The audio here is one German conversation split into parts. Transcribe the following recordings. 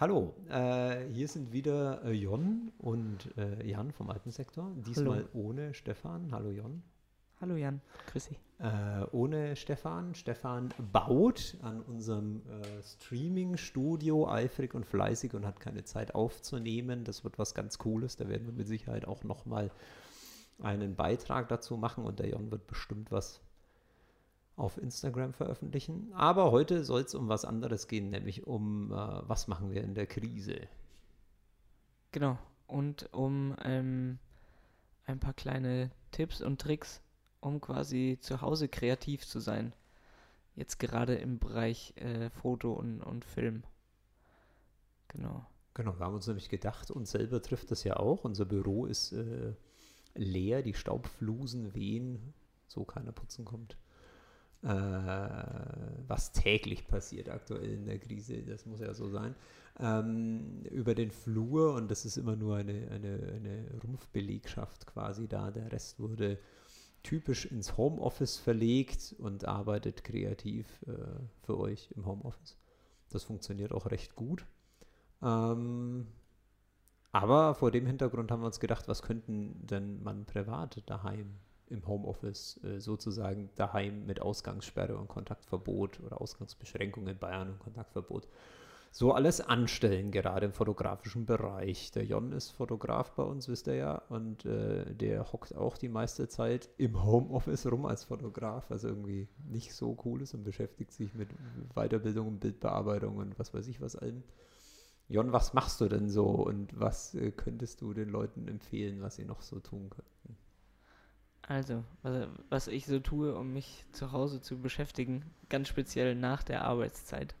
Hallo, äh, hier sind wieder äh, Jon und äh, Jan vom Alpensektor. Diesmal ohne Stefan. Hallo Jon. Hallo Jan, grüß dich. Äh, ohne Stefan. Stefan baut an unserem äh, Streaming-Studio eifrig und fleißig und hat keine Zeit aufzunehmen. Das wird was ganz Cooles. Da werden wir mit Sicherheit auch nochmal einen Beitrag dazu machen und der Jon wird bestimmt was auf Instagram veröffentlichen. Aber heute soll es um was anderes gehen, nämlich um, äh, was machen wir in der Krise. Genau. Und um ähm, ein paar kleine Tipps und Tricks, um quasi zu Hause kreativ zu sein. Jetzt gerade im Bereich äh, Foto und, und Film. Genau. Genau, wir haben uns nämlich gedacht, uns selber trifft das ja auch. Unser Büro ist äh, leer, die Staubflusen wehen, so keiner putzen kommt. Äh, was täglich passiert aktuell in der Krise, das muss ja so sein. Ähm, über den Flur, und das ist immer nur eine, eine, eine Rumpfbelegschaft quasi da, der Rest wurde typisch ins Homeoffice verlegt und arbeitet kreativ äh, für euch im Homeoffice. Das funktioniert auch recht gut. Ähm, aber vor dem Hintergrund haben wir uns gedacht, was könnten denn man privat daheim im Homeoffice äh, sozusagen daheim mit Ausgangssperre und Kontaktverbot oder Ausgangsbeschränkung in Bayern und Kontaktverbot so alles anstellen, gerade im fotografischen Bereich. Der Jon ist Fotograf bei uns, wisst ihr ja, und äh, der hockt auch die meiste Zeit im Homeoffice rum als Fotograf, was irgendwie nicht so cool ist und beschäftigt sich mit Weiterbildung und Bildbearbeitung und was weiß ich was allem. Jon, was machst du denn so und was äh, könntest du den Leuten empfehlen, was sie noch so tun könnten? Also, was, was ich so tue, um mich zu Hause zu beschäftigen, ganz speziell nach der Arbeitszeit.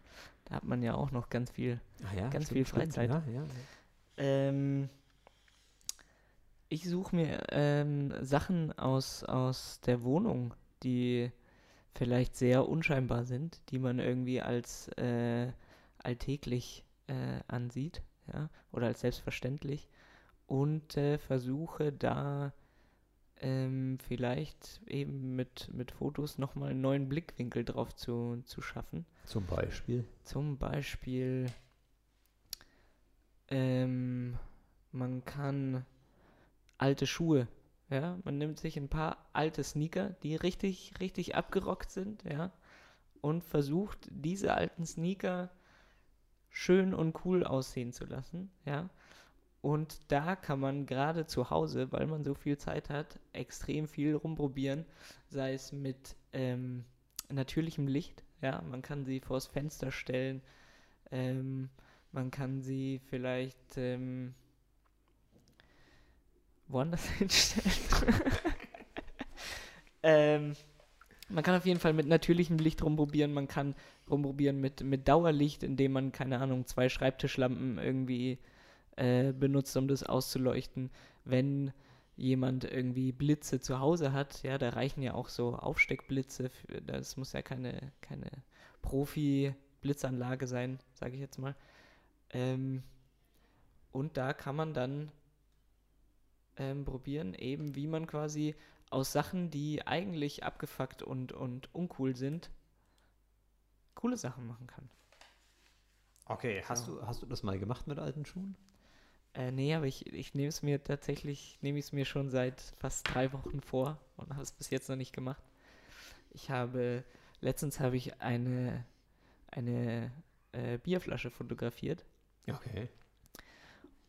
Da hat man ja auch noch ganz viel, Ah ja, ganz stimmt, viel stimmt, Freizeit. Ja, ja, ja. Ähm, ich suche mir ähm, Sachen aus, aus der Wohnung, die vielleicht sehr unscheinbar sind, die man irgendwie als äh, alltäglich äh, ansieht, ja, oder als selbstverständlich und äh, versuche da ähm, vielleicht eben mit, mit Fotos nochmal einen neuen Blickwinkel drauf zu, zu schaffen. Zum Beispiel. Zum Beispiel, ähm, man kann alte Schuhe, ja, man nimmt sich ein paar alte Sneaker, die richtig, richtig abgerockt sind, ja, und versucht, diese alten Sneaker schön und cool aussehen zu lassen, ja. Und da kann man gerade zu Hause, weil man so viel Zeit hat, extrem viel rumprobieren, sei es mit ähm, natürlichem Licht, ja, man kann sie vors Fenster stellen, ähm, man kann sie vielleicht ähm, woanders hinstellen. ähm, man kann auf jeden Fall mit natürlichem Licht rumprobieren, man kann rumprobieren mit, mit Dauerlicht, indem man, keine Ahnung, zwei Schreibtischlampen irgendwie äh, benutzt, um das auszuleuchten. Wenn jemand irgendwie Blitze zu Hause hat, ja, da reichen ja auch so Aufsteckblitze. Für, das muss ja keine, keine Profi-Blitzanlage sein, sage ich jetzt mal. Ähm, und da kann man dann ähm, probieren, eben wie man quasi aus Sachen, die eigentlich abgefuckt und, und uncool sind, coole Sachen machen kann. Okay, hast, du, hast du das mal gemacht mit alten Schuhen? Äh, nee, aber ich, ich nehme es mir tatsächlich, nehme ich es mir schon seit fast drei Wochen vor und habe es bis jetzt noch nicht gemacht. Ich habe, letztens habe ich eine, eine äh, Bierflasche fotografiert Okay.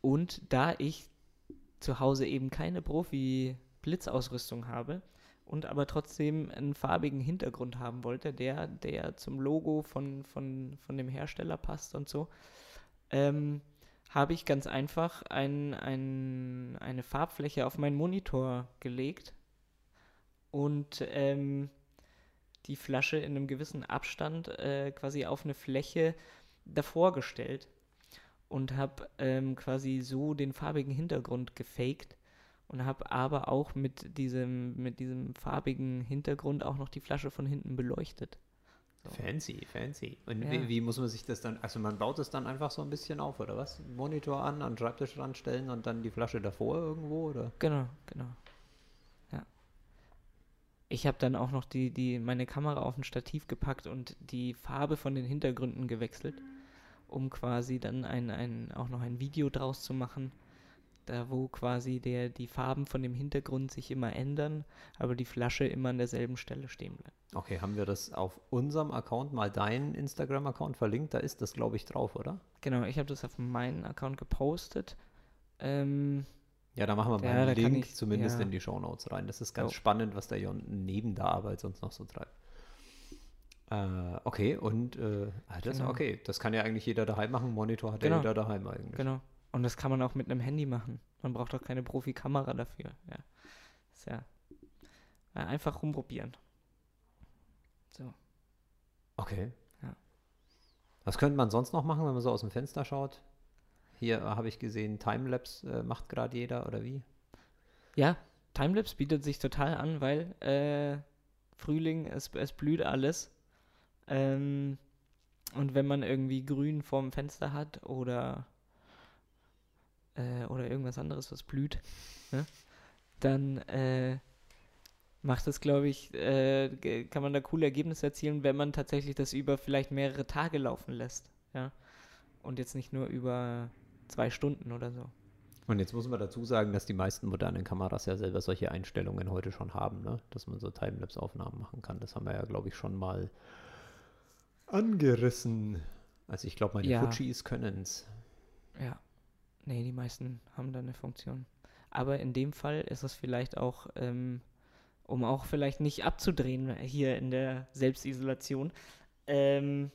und da ich zu Hause eben keine Profi-Blitzausrüstung habe und aber trotzdem einen farbigen Hintergrund haben wollte, der, der zum Logo von, von, von dem Hersteller passt und so, ähm, habe ich ganz einfach ein, ein, eine Farbfläche auf meinen Monitor gelegt und ähm, die Flasche in einem gewissen Abstand äh, quasi auf eine Fläche davor gestellt und habe ähm, quasi so den farbigen Hintergrund gefaked und habe aber auch mit diesem, mit diesem farbigen Hintergrund auch noch die Flasche von hinten beleuchtet. So. Fancy, fancy. Und Ja. wie, wie muss man sich das dann, also man baut es dann einfach so ein bisschen auf, oder was? Monitor an, an den Schreibtisch ranstellen und dann die Flasche davor irgendwo, oder? Genau, genau. Ja. Ich habe dann auch noch die, die, meine Kamera auf ein Stativ gepackt und die Farbe von den Hintergründen gewechselt, um quasi dann ein, ein, auch noch ein Video draus zu machen, da wo quasi der, die Farben von dem Hintergrund sich immer ändern, aber die Flasche immer an derselben Stelle stehen bleibt. Okay, haben wir das auf unserem Account mal deinen Instagram-Account verlinkt? Da ist das, glaube ich, drauf, oder? Genau, ich habe das auf meinen Account gepostet. Ähm, Ja, da machen wir mal einen Link ich- zumindest ja. in die Shownotes rein. Das ist ganz Jo. spannend, was der Jon neben der Arbeit sonst noch so treibt. Äh, okay, und äh, ah, das, Genau. okay, das kann ja eigentlich jeder daheim machen. Monitor hat Genau. ja jeder daheim eigentlich. Genau. Und das kann man auch mit einem Handy machen. Man braucht auch keine Profikamera dafür. Ja. Ist ja, ja einfach rumprobieren. So. Okay. Ja. Was könnte man sonst noch machen, wenn man so aus dem Fenster schaut? Hier äh, habe ich gesehen, Timelapse äh, macht gerade jeder, oder wie? Ja, Timelapse bietet sich total an, weil äh, Frühling, es, es blüht alles. Ähm, und wenn man irgendwie Grün vorm Fenster hat oder, äh, oder irgendwas anderes, was blüht, ne, dann äh, macht es, glaube ich, äh, kann man da coole Ergebnisse erzielen, wenn man tatsächlich das über vielleicht mehrere Tage laufen lässt. Ja? Und jetzt nicht nur über zwei Stunden oder so. Und jetzt muss man dazu sagen, dass die meisten modernen Kameras ja selber solche Einstellungen heute schon haben, ne? dass man so Timelapse-Aufnahmen machen kann. Das haben wir ja, glaube ich, schon mal angerissen. Also ich glaube, meine Ja. Fujis können es. Ja. Nee, die meisten haben da eine Funktion. Aber in dem Fall ist es vielleicht auch, ähm, um auch vielleicht nicht abzudrehen hier in der Selbstisolation, ähm,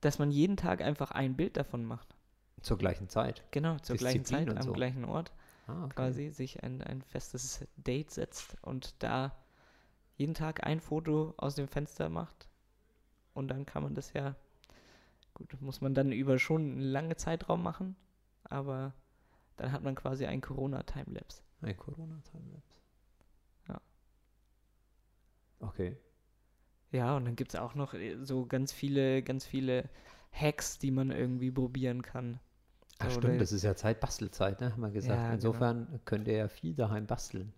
dass man jeden Tag einfach ein Bild davon macht. Zur gleichen Zeit. Genau, zur gleichen Disziplin Zeit, und am so. gleichen Ort Ah, okay. quasi, sich ein, ein festes Date setzt und da jeden Tag ein Foto aus dem Fenster macht. Und dann kann man das ja, gut, muss man dann über schon einen langen Zeitraum machen, aber dann hat man quasi ein Corona-Timelapse. Ein Corona-Timelapse. Ja. Okay. Ja, und dann gibt es auch noch äh, so ganz viele, ganz viele Hacks, die man irgendwie probieren kann. Ach So, stimmt, das ist ja Zeit, Bastelzeit, ne? haben wir gesagt. Ja, genau. Insofern könnt ihr ja viel daheim basteln.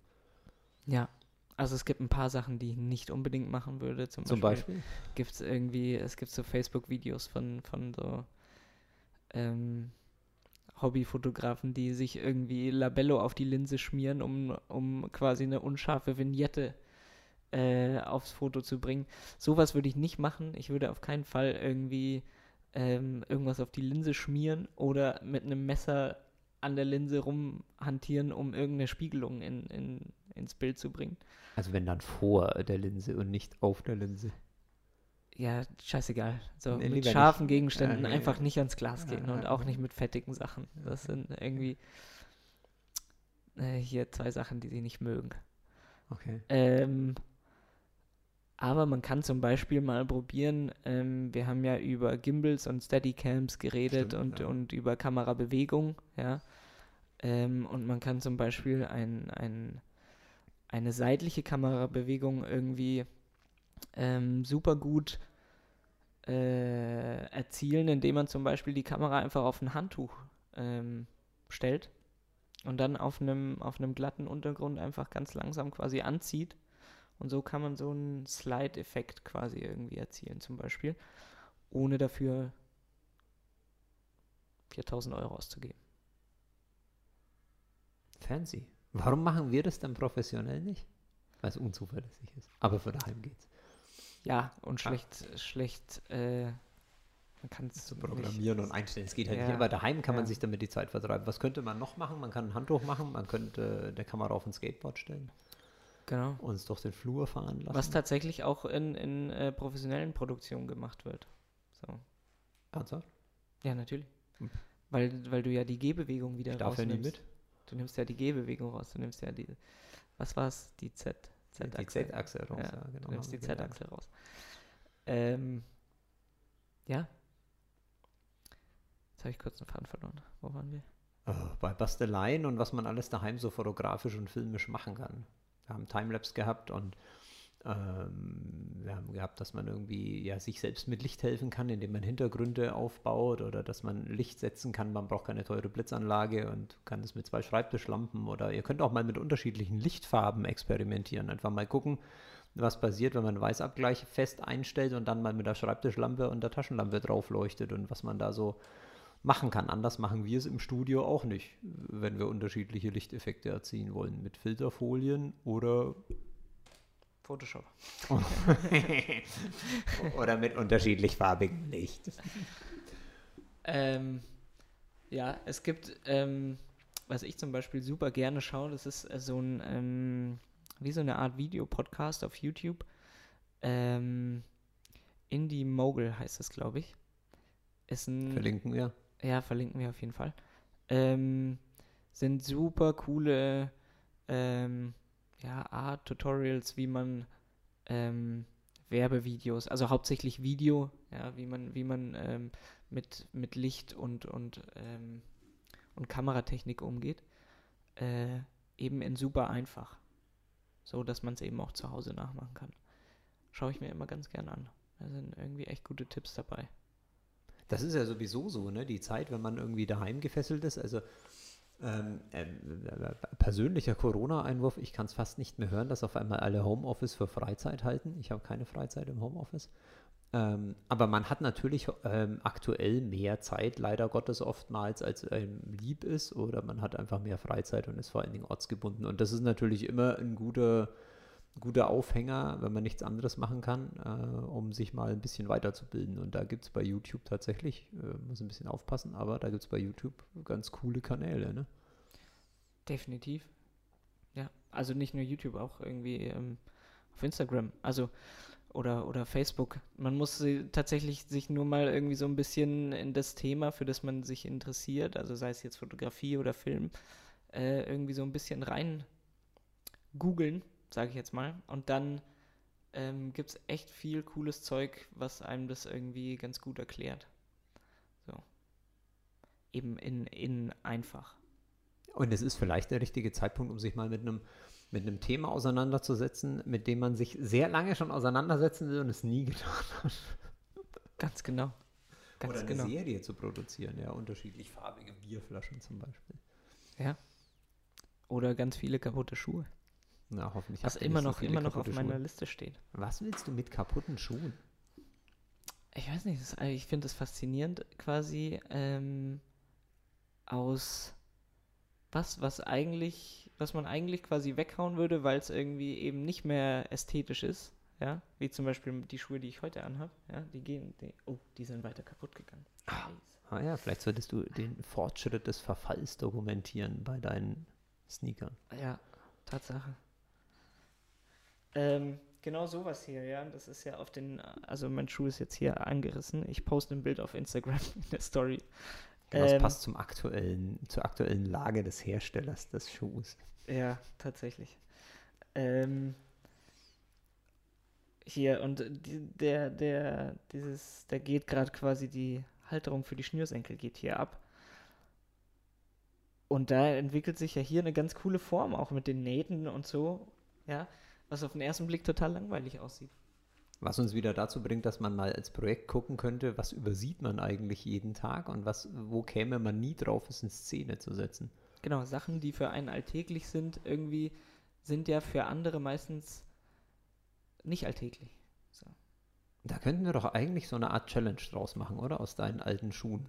Ja, also es gibt ein paar Sachen, die ich nicht unbedingt machen würde. Zum, Zum Beispiel, Beispiel? gibt es irgendwie, es gibt so Facebook-Videos von, von so ähm, Hobbyfotografen, die sich irgendwie Labello auf die Linse schmieren, um, um quasi eine unscharfe Vignette äh, aufs Foto zu bringen. Sowas würde ich nicht machen. Ich würde auf keinen Fall irgendwie ähm, irgendwas auf die Linse schmieren oder mit einem Messer an der Linse rumhantieren, um irgendeine Spiegelung in, in, ins Bild zu bringen. Also wenn dann vor der Linse und nicht auf der Linse. Ja, scheißegal. So Nee, mit scharfen nicht. Gegenständen Ja, einfach ja. nicht ans Glas gehen Ja, und auch nicht mit fettigen Sachen. Das sind irgendwie äh, hier zwei Sachen, die sie nicht mögen. Okay. Ähm, aber man kann zum Beispiel mal probieren, ähm, wir haben ja über Gimbals und Steadicams geredet Stimmt, und, und über Kamerabewegung, ja. Ähm, und man kann zum Beispiel ein, ein, eine seitliche Kamerabewegung irgendwie ähm, super gut äh, erzielen, indem man zum Beispiel die Kamera einfach auf ein Handtuch ähm, stellt und dann auf einem auf glatten Untergrund einfach ganz langsam quasi anzieht. Und so kann man so einen Slide-Effekt quasi irgendwie erzielen, zum Beispiel, ohne dafür 4000 Euro auszugeben. Fancy. Warum machen wir das dann professionell nicht? Weil es unzuverlässig ist. Aber für daheim geht's. Ja, und Ah. schlecht, schlecht, äh, man kann es Zu programmieren und einstellen. Es geht halt Ja, nicht. Aber daheim kann man ja. sich damit die Zeit vertreiben. Was könnte man noch machen? Man kann ein Handtuch machen, man könnte der Kamera auf ein Skateboard stellen, Genau. uns durch den Flur fahren lassen. Was tatsächlich auch in, in äh, professionellen Produktionen gemacht wird. So. Ernsthaft? Ja, natürlich. Hm. Weil, weil du ja die Gehbewegung wieder Ich darf ja nie rausnimmst. mit. Du nimmst ja die Gehbewegung raus. Du nimmst ja die, was war es? Die Z. Die Z-Achse. Z-Achse raus. Ja, Ja, genau. du nimmst die gelernt. Z-Achse raus. Ähm, ja. Jetzt habe ich kurz einen Faden verloren. Wo waren wir? Äh, bei Basteleien und was man alles daheim so fotografisch und filmisch machen kann. Wir haben Timelapse gehabt und ähm, wir haben gehabt, dass man irgendwie ja, sich selbst mit Licht helfen kann, indem man Hintergründe aufbaut oder dass man Licht setzen kann. Man braucht keine teure Blitzanlage und kann das mit zwei Schreibtischlampen oder ihr könnt auch mal mit unterschiedlichen Lichtfarben experimentieren. Einfach mal gucken, was passiert, wenn man Weißabgleich fest einstellt und dann mal mit der Schreibtischlampe und der Taschenlampe drauf leuchtet und was man da so machen kann. Anders machen wir es im Studio auch nicht, wenn wir unterschiedliche Lichteffekte erzielen wollen. Mit Filterfolien oder Photoshop. oder mit unterschiedlich farbigem Licht. Ähm, ja, es gibt, ähm, was ich zum Beispiel super gerne schaue, das ist äh, so ein, ähm, wie so eine Art Videopodcast auf YouTube. Ähm, Indie Mogul heißt es, glaube ich. Ist ein, Verlinken wir. Ja, verlinken wir auf jeden Fall. Ähm, sind super coole ähm, ja, Art Tutorials, wie man ähm, Werbevideos, also hauptsächlich Video, ja, wie man, wie man ähm, mit, mit Licht und, und, ähm, und Kameratechnik umgeht. Äh, eben in super einfach. So, dass man es eben auch zu Hause nachmachen kann. Schaue ich mir immer ganz gern an. Da sind irgendwie echt gute Tipps dabei. Das ist ja sowieso so, ne? Die Zeit, wenn man irgendwie daheim gefesselt ist. Also ähm, äh, persönlicher Corona-Einwurf, ich kann es fast nicht mehr hören, dass auf einmal alle Homeoffice für Freizeit halten. Ich habe keine Freizeit im Homeoffice. Ähm, aber man hat natürlich ähm, aktuell mehr Zeit, leider Gottes oftmals, als einem lieb ist, oder man hat einfach mehr Freizeit und ist vor allen Dingen ortsgebunden. Und das ist natürlich immer ein guter, guter Aufhänger, wenn man nichts anderes machen kann, äh, um sich mal ein bisschen weiterzubilden. Und da gibt es bei YouTube tatsächlich, äh, muss ein bisschen aufpassen, aber da gibt es bei YouTube ganz coole Kanäle. Ne? Definitiv. Ja, also nicht nur YouTube, auch irgendwie ähm, auf Instagram. Also oder, oder Facebook. Man muss tatsächlich sich nur mal irgendwie so ein bisschen in das Thema, für das man sich interessiert, also sei es jetzt Fotografie oder Film, äh, irgendwie so ein bisschen rein googeln, sage ich jetzt mal. Und dann ähm, gibt es echt viel cooles Zeug, was einem das irgendwie ganz gut erklärt. So. Eben in, in einfach. Und es ist vielleicht der richtige Zeitpunkt, um sich mal mit einem mit einem Thema auseinanderzusetzen, mit dem man sich sehr lange schon auseinandersetzen will und es nie getan hat. Ganz genau. Ganz Oder eine genau. Serie zu produzieren, ja, unterschiedlich farbige Bierflaschen zum Beispiel. Ja. Oder ganz viele kaputte Schuhe. Na, hoffentlich. Was immer noch, immer noch auf Schuhe. meiner Liste steht. Was willst du mit kaputten Schuhen? Ich weiß nicht, das, ich finde es faszinierend, quasi ähm, aus was, was eigentlich, was man eigentlich quasi weghauen würde, weil es irgendwie eben nicht mehr ästhetisch ist. Ja, wie zum Beispiel die Schuhe, die ich heute anhabe. Ja, die gehen, die, oh, die sind weiter kaputt gegangen. Ah, ah ja, vielleicht solltest du den Fortschritt des Verfalls dokumentieren bei deinen Sneakern. Ja, Tatsache. Ähm, genau sowas hier, ja. Das ist ja auf den, also mein Schuh ist jetzt hier angerissen. Ich poste ein Bild auf Instagram in der Story. Genau, das ähm, passt zum aktuellen, zur aktuellen Lage des Herstellers des Schuhs. Ja, tatsächlich. Ähm, hier, und die, der, der, dieses, da geht gerade quasi die Halterung für die Schnürsenkel geht hier ab. Und da entwickelt sich ja hier eine ganz coole Form, auch mit den Nähten und so, ja, was auf den ersten Blick total langweilig aussieht. Was uns wieder dazu bringt, dass man mal als Projekt gucken könnte, was übersieht man eigentlich jeden Tag und was, wo käme man nie drauf, es in Szene zu setzen. Genau, Sachen, die für einen alltäglich sind, irgendwie sind ja für andere meistens nicht alltäglich. So. Da könnten wir doch eigentlich so eine Art Challenge draus machen, oder? Aus deinen alten Schuhen.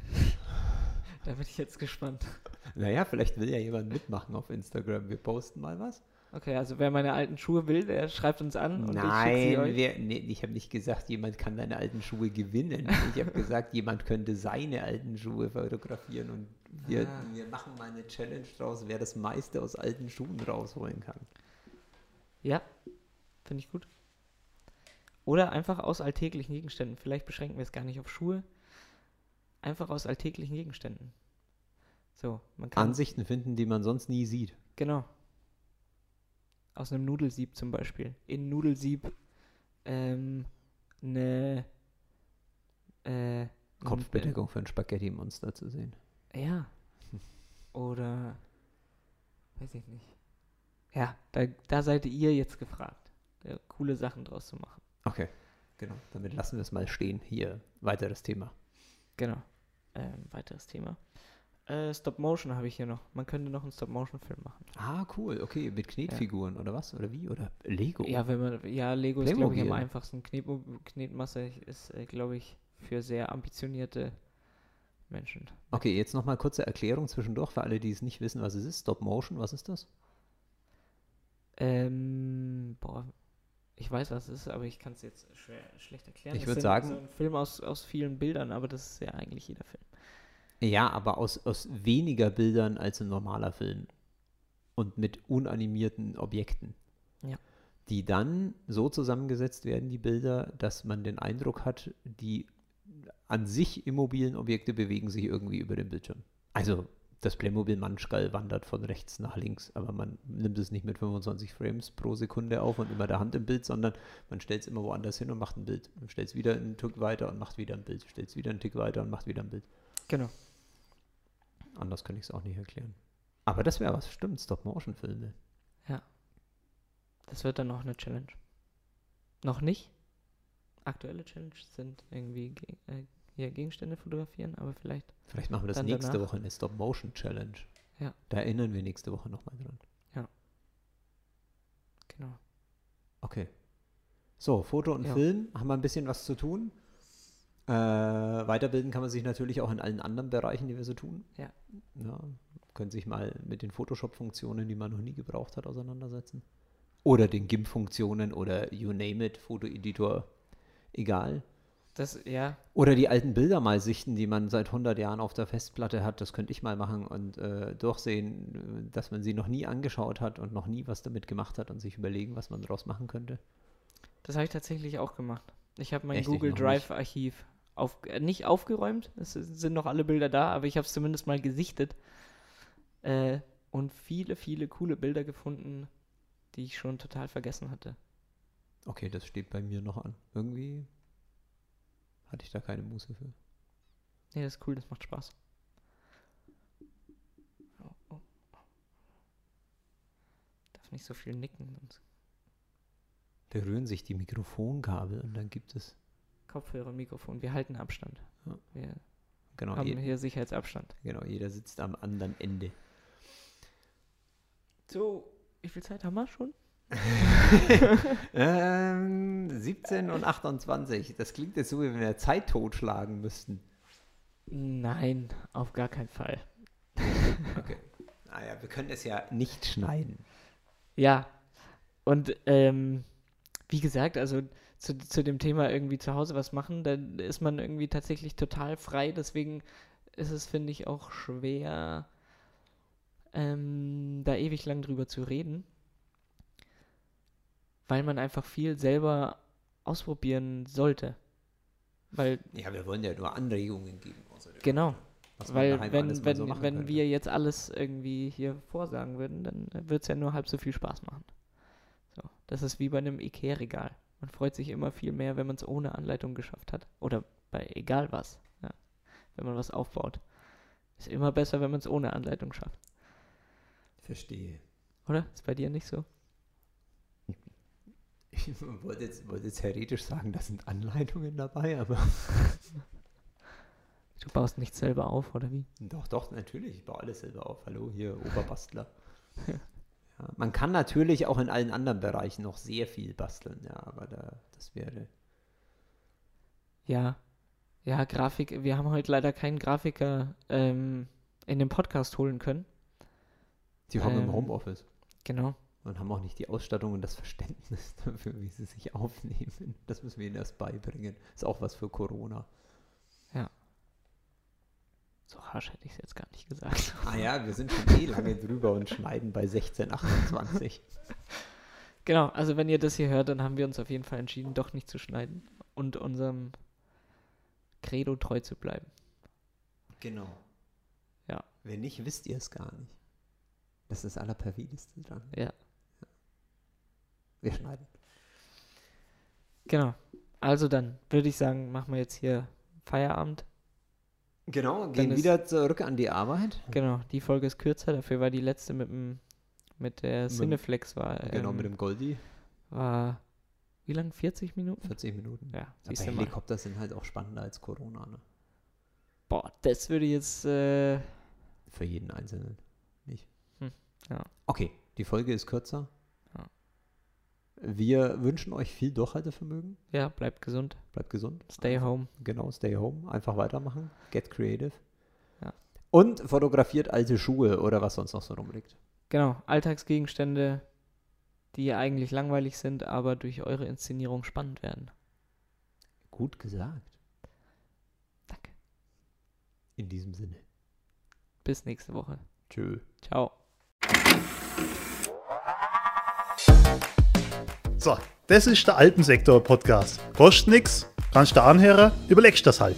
da bin ich jetzt gespannt. Naja, vielleicht will ja jemand mitmachen auf Instagram. Wir posten mal was. Okay, also wer meine alten Schuhe will, der schreibt uns an. Nein, ich, wir, nee, ich habe nicht gesagt, jemand kann deine alten Schuhe gewinnen. Ich habe gesagt, jemand könnte seine alten Schuhe fotografieren und wir, ah. wir machen mal eine Challenge draus, wer das meiste aus alten Schuhen rausholen kann. Ja, finde ich gut. Oder einfach aus alltäglichen Gegenständen. Vielleicht beschränken wir es gar nicht auf Schuhe. Einfach aus alltäglichen Gegenständen. So, man kann Ansichten finden, die man sonst nie sieht. Genau aus einem Nudelsieb zum Beispiel. In Nudelsieb ähm, eine, äh, Kopfbedeckung für ein Spaghetti-Monster zu sehen. Ja. Oder weiß ich nicht. Ja, da, da seid ihr jetzt gefragt, da coole Sachen draus zu machen. Okay, genau. Damit lassen wir es mal stehen. Hier, weiteres Thema. Genau. Ähm, weiteres Thema. Äh, Stop Motion habe ich hier noch. Man könnte noch einen Stop Motion Film machen. Ah, cool. Okay, mit Knetfiguren oder was? Oder wie? Oder Lego? Ja, wenn man ja Lego ist glaube ich am Playmobil. einfachsten. Knet, Knetmasse ist äh, glaube ich für sehr ambitionierte Menschen. Okay, jetzt nochmal kurze Erklärung zwischendurch für alle, die es nicht wissen, was es ist. Stop Motion, was ist das? Ähm, boah, ich weiß, was es ist, aber ich kann es jetzt schwer, schlecht erklären. Ich Es würd sind sagen- so ein Film aus, aus vielen Bildern, aber das ist ja eigentlich jeder Film. Ja, aber aus, aus weniger Bildern als ein normaler Film. Und mit unanimierten Objekten. Ja. Die dann so zusammengesetzt werden, die Bilder, dass man den Eindruck hat, die an sich immobilen Objekte bewegen sich irgendwie über den Bildschirm. Also das Playmobil Manschgall wandert von rechts nach links, aber man nimmt es nicht mit 25 Frames pro Sekunde auf und immer der Hand im Bild, sondern man stellt es immer woanders hin und macht ein Bild. Man stellt es wieder einen Tick weiter und macht wieder ein Bild. Stellt es wieder einen Tick weiter und macht wieder ein Bild. Genau. Anders kann ich es auch nicht erklären. Aber das wäre was, stimmt, Stop-Motion-Filme. Das wird dann noch eine Challenge. Noch nicht. Aktuelle Challenge sind irgendwie ge äh, hier Gegenstände fotografieren, aber vielleicht. Vielleicht machen wir das nächste danach. Woche, eine Stop-Motion-Challenge. Ja. Da erinnern wir nächste Woche nochmal dran. Genau. Okay. So, Foto und Ja. Film haben wir ein bisschen was zu tun. Äh, weiterbilden kann man sich natürlich auch in allen anderen Bereichen, die wir so tun. Ja. ja können sich mal mit den Photoshop-Funktionen, die man noch nie gebraucht hat, auseinandersetzen. Oder den GIMP-Funktionen oder you name it, Fotoeditor, egal. Das, ja, Oder die alten Bilder mal sichten, die man seit 100 Jahren auf der Festplatte hat. Das könnte ich mal machen und äh, durchsehen, dass man sie noch nie angeschaut hat und noch nie was damit gemacht hat und sich überlegen, was man daraus machen könnte. das habe ich tatsächlich auch gemacht. Ich habe mein Echt? Google. Drive-Archiv auf, äh, nicht aufgeräumt. Es sind noch alle Bilder da, aber ich habe es zumindest mal gesichtet. Äh, und viele, viele coole Bilder gefunden, die ich schon total vergessen hatte. Okay, das steht bei mir noch an. Irgendwie hatte ich da keine Muße für. Nee, das ist cool, das macht Spaß. Oh, oh. Darf nicht so viel nicken, sonst Berühren sich die Mikrofonkabel und dann gibt es, Kopfhörer, Mikrofon. Wir halten Abstand. Ja. Wir genau, haben je, hier Sicherheitsabstand. genau, jeder sitzt am anderen Ende. So, wie viel Zeit haben wir schon? ähm, 17 und 28. Das klingt jetzt so, wie wenn wir Zeit totschlagen müssten. Nein, auf gar keinen Fall. Okay. Naja, wir können es ja nicht schneiden. Ja, und ähm, wie gesagt, also zu, zu dem Thema irgendwie zu Hause was machen, da ist man irgendwie tatsächlich total frei. Deswegen ist es, finde ich, auch schwer, ähm, da ewig lang drüber zu reden, weil man einfach viel selber ausprobieren sollte. Weil, Ja, wir wollen ja nur Anregungen geben. genau, weil wenn, wenn, so wenn könnte. wir jetzt alles irgendwie hier vorsagen würden, dann wird es ja nur halb so viel Spaß machen. So, das ist wie bei einem Ikea-Regal. Man freut sich immer viel mehr, wenn man es ohne Anleitung geschafft hat. Oder bei egal was. Ja, wenn man was aufbaut. Ist immer besser, wenn man es ohne Anleitung schafft. Verstehe. Oder? Ist bei dir nicht so? Ich wollte jetzt, wollte jetzt theoretisch sagen, da sind Anleitungen dabei, aber. Du baust nichts selber auf, oder wie? Doch, doch, natürlich. Ich baue alles selber auf. Hallo, hier, Oberbastler. man kann natürlich auch in allen anderen Bereichen noch sehr viel basteln, ja, aber da, das wäre. Ja. Ja, Grafik. Wir haben heute leider keinen Grafiker ähm, in den Podcast holen können. Die haben im Ähm, Homeoffice Genau. und haben auch nicht die Ausstattung und das Verständnis dafür, wie sie sich aufnehmen. Das müssen wir ihnen erst beibringen. Ist auch was für Corona. So harsch hätte ich es jetzt gar nicht gesagt. Ah ja, wir sind schon eh lange drüber und schneiden bei 16, 28. Genau, also wenn ihr das hier hört, dann haben wir uns auf jeden Fall entschieden, doch nicht zu schneiden und unserem Credo treu zu bleiben. Genau. Ja. Wenn nicht, wisst ihr es gar nicht. Das ist das Allerperfideste dran. Ja. Wir schneiden. Genau. Also dann würde ich sagen, machen wir jetzt hier Feierabend. Genau, gehen wieder zurück an die Arbeit. Genau, die Folge ist kürzer, dafür war die letzte mit dem mit der Cineflex war Genau, ähm, mit dem Goldie. war wie lang 40 Minuten? 40 Minuten. Ja, Aber du mal. Helikopter sind halt auch spannender als Corona, ne? Boah, das würde jetzt äh, Für jeden Einzelnen. Nicht? Hm, ja. Okay, die Folge ist kürzer. Wir wünschen euch viel Durchhaltevermögen. ja, bleibt gesund. Bleibt gesund. Stay home. Genau, stay home. Einfach weitermachen. Get creative. Ja. Und fotografiert alte Schuhe oder was sonst noch so rumliegt. Genau, Alltagsgegenstände, die eigentlich langweilig sind, aber durch eure Inszenierung spannend werden. Gut gesagt. Danke. In diesem Sinne. Bis nächste Woche. Tschö. Ciao. So, das ist der Alpensektor-Podcast. Kostet nix, kannst du anhören, überlegst das halt.